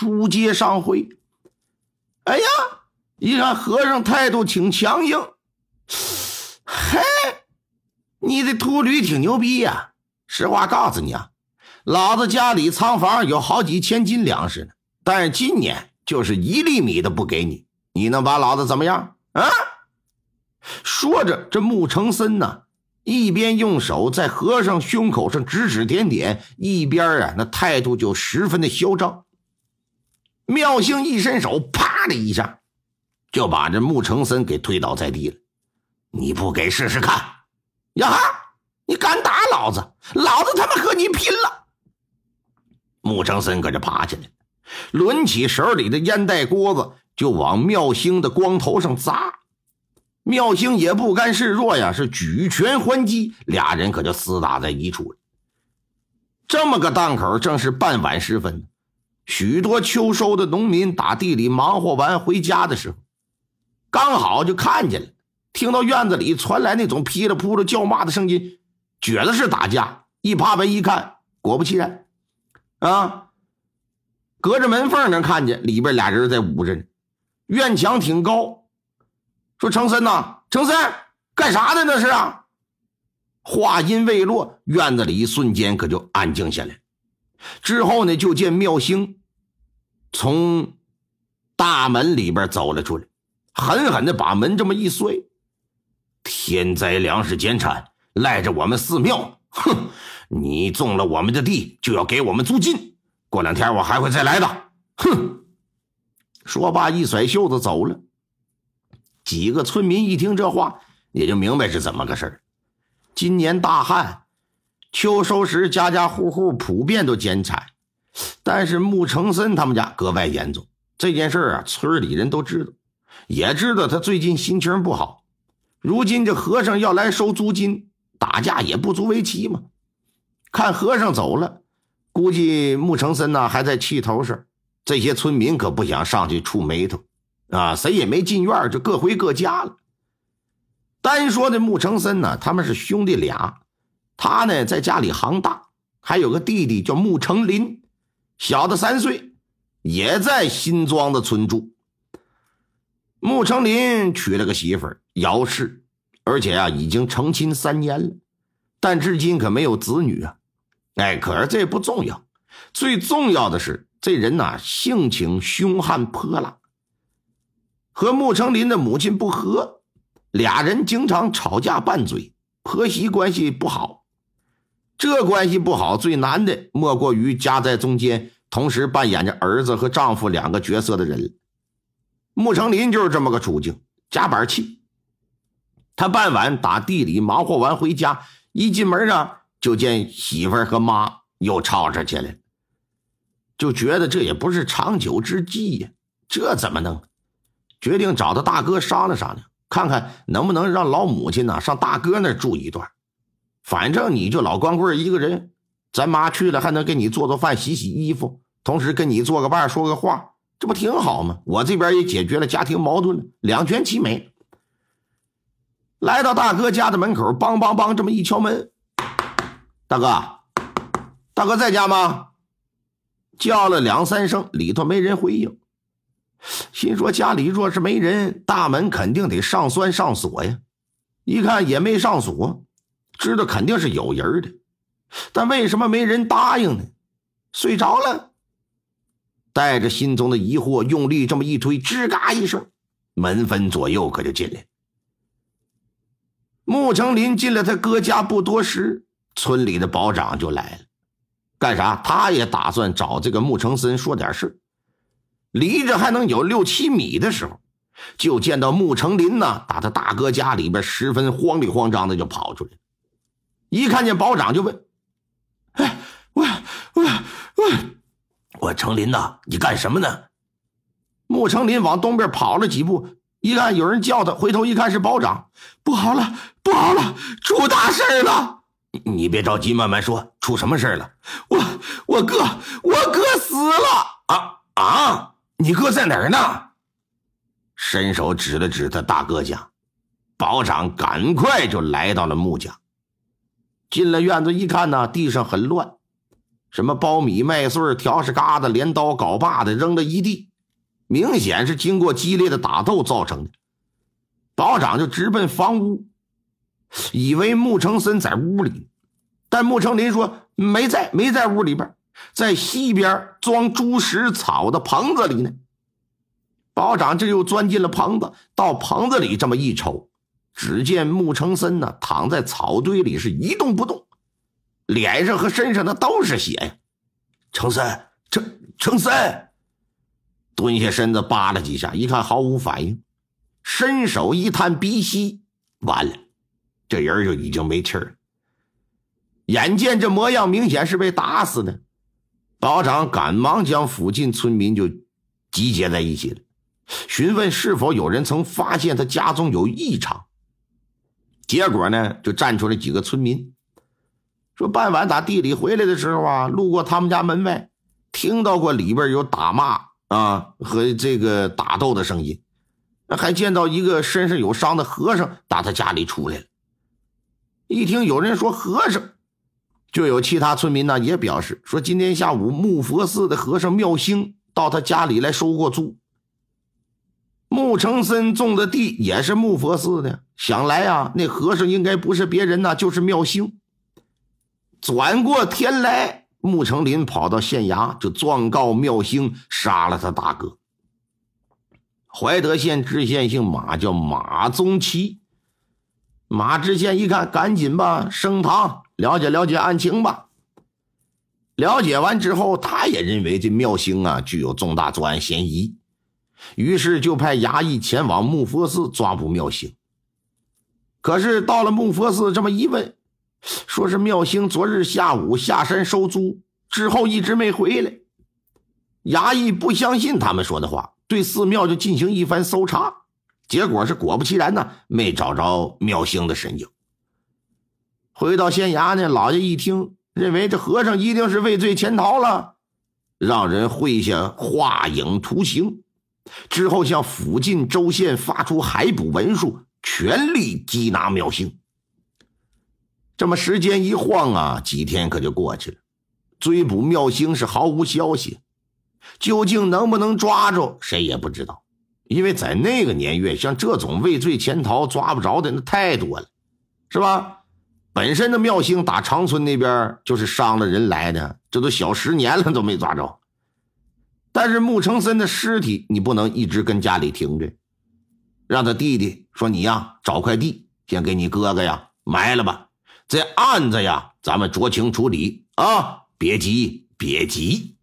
书接上回，哎呀，一看和尚态度挺强硬，嘿，你的秃驴挺牛逼呀！实话告诉你啊，老子家里仓房有好几千斤粮食呢，但是今年就是一粒米都不给你，你能把老子怎么样啊？说着，这穆成森呢，一边用手在和尚胸口上指指点点，一边啊，那态度就十分的嚣张。妙兴一伸手，啪的一下，就把这穆成森给推倒在地了。你不给试试看？呀哈！你敢打老子？老子他妈和你拼了！穆成森搁这爬起来，抡起手里的烟袋锅子，就往妙兴的光头上砸。妙兴也不甘示弱呀，是举拳还击，俩人可就厮打在一处了。这么个档口，正是傍晚时分，许多秋收的农民打地里忙活完回家的时候，刚好就看见了，听到院子里传来那种噼里扑啦叫骂的声音，觉得是打架。一爬门一看，果不其然，啊，隔着门缝能看见里边俩人在捂着呢，院墙挺高。说程森呐，程森干啥呢？那是啊！话音未落，院子里一瞬间可就安静下来。之后呢，就见妙兴从大门里边走了出来，狠狠的把门这么一摔。天灾粮食减产，赖着我们寺庙。哼，你种了我们的地，就要给我们租金。过两天我还会再来的。哼！说罢，一甩袖子走了。几个村民一听这话，也就明白是怎么个事今年大旱，秋收时家家户户普遍都减产，但是穆成森他们家格外严重。这件事啊，村里人都知道，也知道他最近心情不好。如今这和尚要来收租金，打架也不足为奇嘛。看和尚走了，估计穆成森呢还在气头上，这些村民可不想上去触眉头。啊，谁也没进院就各回各家了。单说这穆成森呢，他们是兄弟俩，他呢在家里行大，还有个弟弟叫穆成林，小的三岁，也在新庄的村住。穆成林娶了个媳妇儿姚氏，而且啊已经成亲三年了，但至今可没有子女啊。哎，可是这不重要，最重要的是这人呐性情凶悍泼辣。和穆成林的母亲不和，俩人经常吵架拌嘴，婆媳关系不好。这关系不好，最难的莫过于夹在中间，同时扮演着儿子和丈夫两个角色的人。穆成林就是这么个处境，夹板气。他傍晚打地里忙活完回家，一进门啊，就见媳妇儿和妈又吵吵起来，就觉得这也不是长久之计呀，这怎么能？决定找他大哥商量商量，看看能不能让老母亲呢上大哥那住一段。反正你就老光棍一个人，咱妈去了还能给你做做饭、洗洗衣服，同时跟你做个伴、说个话，这不挺好吗？我这边也解决了家庭矛盾了，两全其美。来到大哥家的门口，梆梆梆这么一敲门，大哥，大哥在家吗？叫了两三声，里头没人回应。心说家里若是没人，大门肯定得上栓上锁呀。一看也没上锁，知道肯定是有人的。但为什么没人答应呢？睡着了。带着心中的疑惑，用力这么一推，吱嘎一声，门分左右可就进来。穆成林进了他哥家不多时，村里的保长就来了。干啥？他也打算找这个穆成森说点事离着还能有六七米的时候，就见到穆成林呢，打他大哥家里边，十分慌里慌张的就跑出来。一看见保长就问：“哎，我我我我成林呐，你干什么呢？”穆成林往东边跑了几步，一看有人叫他，回头一看是保长，不好了，不好了，出大事了！你别着急，慢慢说，出什么事了？我我哥，我哥死了啊啊！你哥在哪儿呢？伸手指了指他大哥家，保长赶快就来到了穆家。进了院子一看呢，地上很乱，什么苞米、麦穗、条式疙瘩、镰刀、镐把的扔了一地，明显是经过激烈的打斗造成的。保长就直奔房屋，以为穆成森在屋里，但穆成林说没在，没在屋里边，在西边装猪食草的棚子里呢。保长这又钻进了棚子，到棚子里这么一瞅，只见穆成森呢躺在草堆里，是一动不动。脸上和身上的都是血呀！成森，成成森，蹲下身子扒拉几下，一看毫无反应，伸手一探鼻息，完了，这人就已经没气儿。眼见这模样，明显是被打死的。保长赶忙将附近村民就集结在一起了，询问是否有人曾发现他家中有异常。结果呢，就站出来几个村民。说傍晚打地里回来的时候啊，路过他们家门外，听到过里边有打骂啊和这个打斗的声音，还见到一个身上有伤的和尚打他家里出来了。一听有人说和尚，就有其他村民呢也表示说，今天下午木佛寺的和尚妙兴到他家里来收过租。木成森种的地也是木佛寺的，想来啊，那和尚应该不是别人呐，就是妙兴。转过天来，穆成林跑到县衙，就状告妙兴杀了他大哥。怀德县知县姓马，叫马宗奇。马知县一看，赶紧吧，升堂了解了解案情吧。了解完之后，他也认为这妙兴啊具有重大作案嫌疑，于是就派衙役前往木佛寺抓捕妙兴。可是到了木佛寺，这么一问。说是妙兴昨日下午下山收租之后一直没回来，衙役不相信他们说的话，对寺庙就进行一番搜查，结果是果不其然呢，没找着妙兴的身影。回到县衙呢，老爷一听，认为这和尚一定是畏罪潜逃了，让人绘下画影图形，之后向附近州县发出海捕文书，全力缉拿妙兴。这么时间一晃啊，几天可就过去了，追捕妙兴是毫无消息，究竟能不能抓住，谁也不知道。因为在那个年月，像这种畏罪潜逃抓不着的那太多了，是吧？本身的妙星打长春那边就是伤了人来的，这都小十年了都没抓着。但是穆成森的尸体你不能一直跟家里停着，让他弟弟说你呀找块地，先给你哥哥呀埋了吧。这案子呀，咱们酌情处理啊，别急，别急。